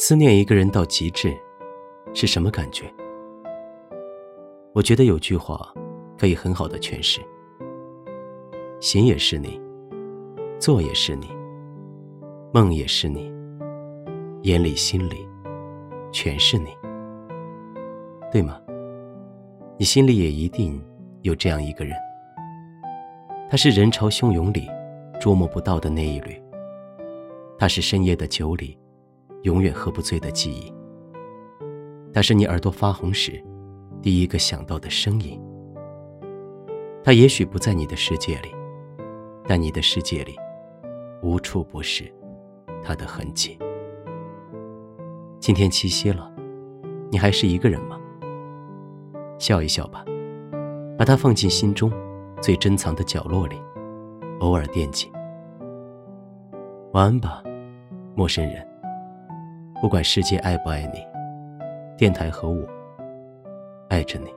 思念一个人到极致，是什么感觉？我觉得有句话可以很好的诠释：行也是你，坐也是你，梦也是你，眼里心里全是你，对吗？你心里也一定有这样一个人，他是人潮汹涌里捉摸不到的那一缕，他是深夜的酒里。永远喝不醉的记忆，它是你耳朵发红时第一个想到的声音。它也许不在你的世界里，但你的世界里无处不是它的痕迹。今天七夕了，你还是一个人吗？笑一笑吧，把它放进心中最珍藏的角落里，偶尔惦记。晚安吧，陌生人。不管世界爱不爱你，电台和我爱着你。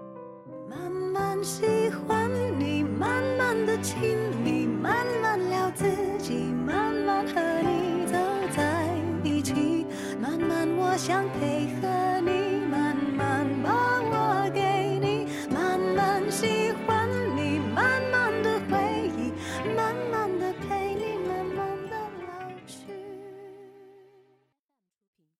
慢慢喜欢你，慢慢的亲密，慢慢聊自己，慢慢和你走在一起，慢慢我想配合你。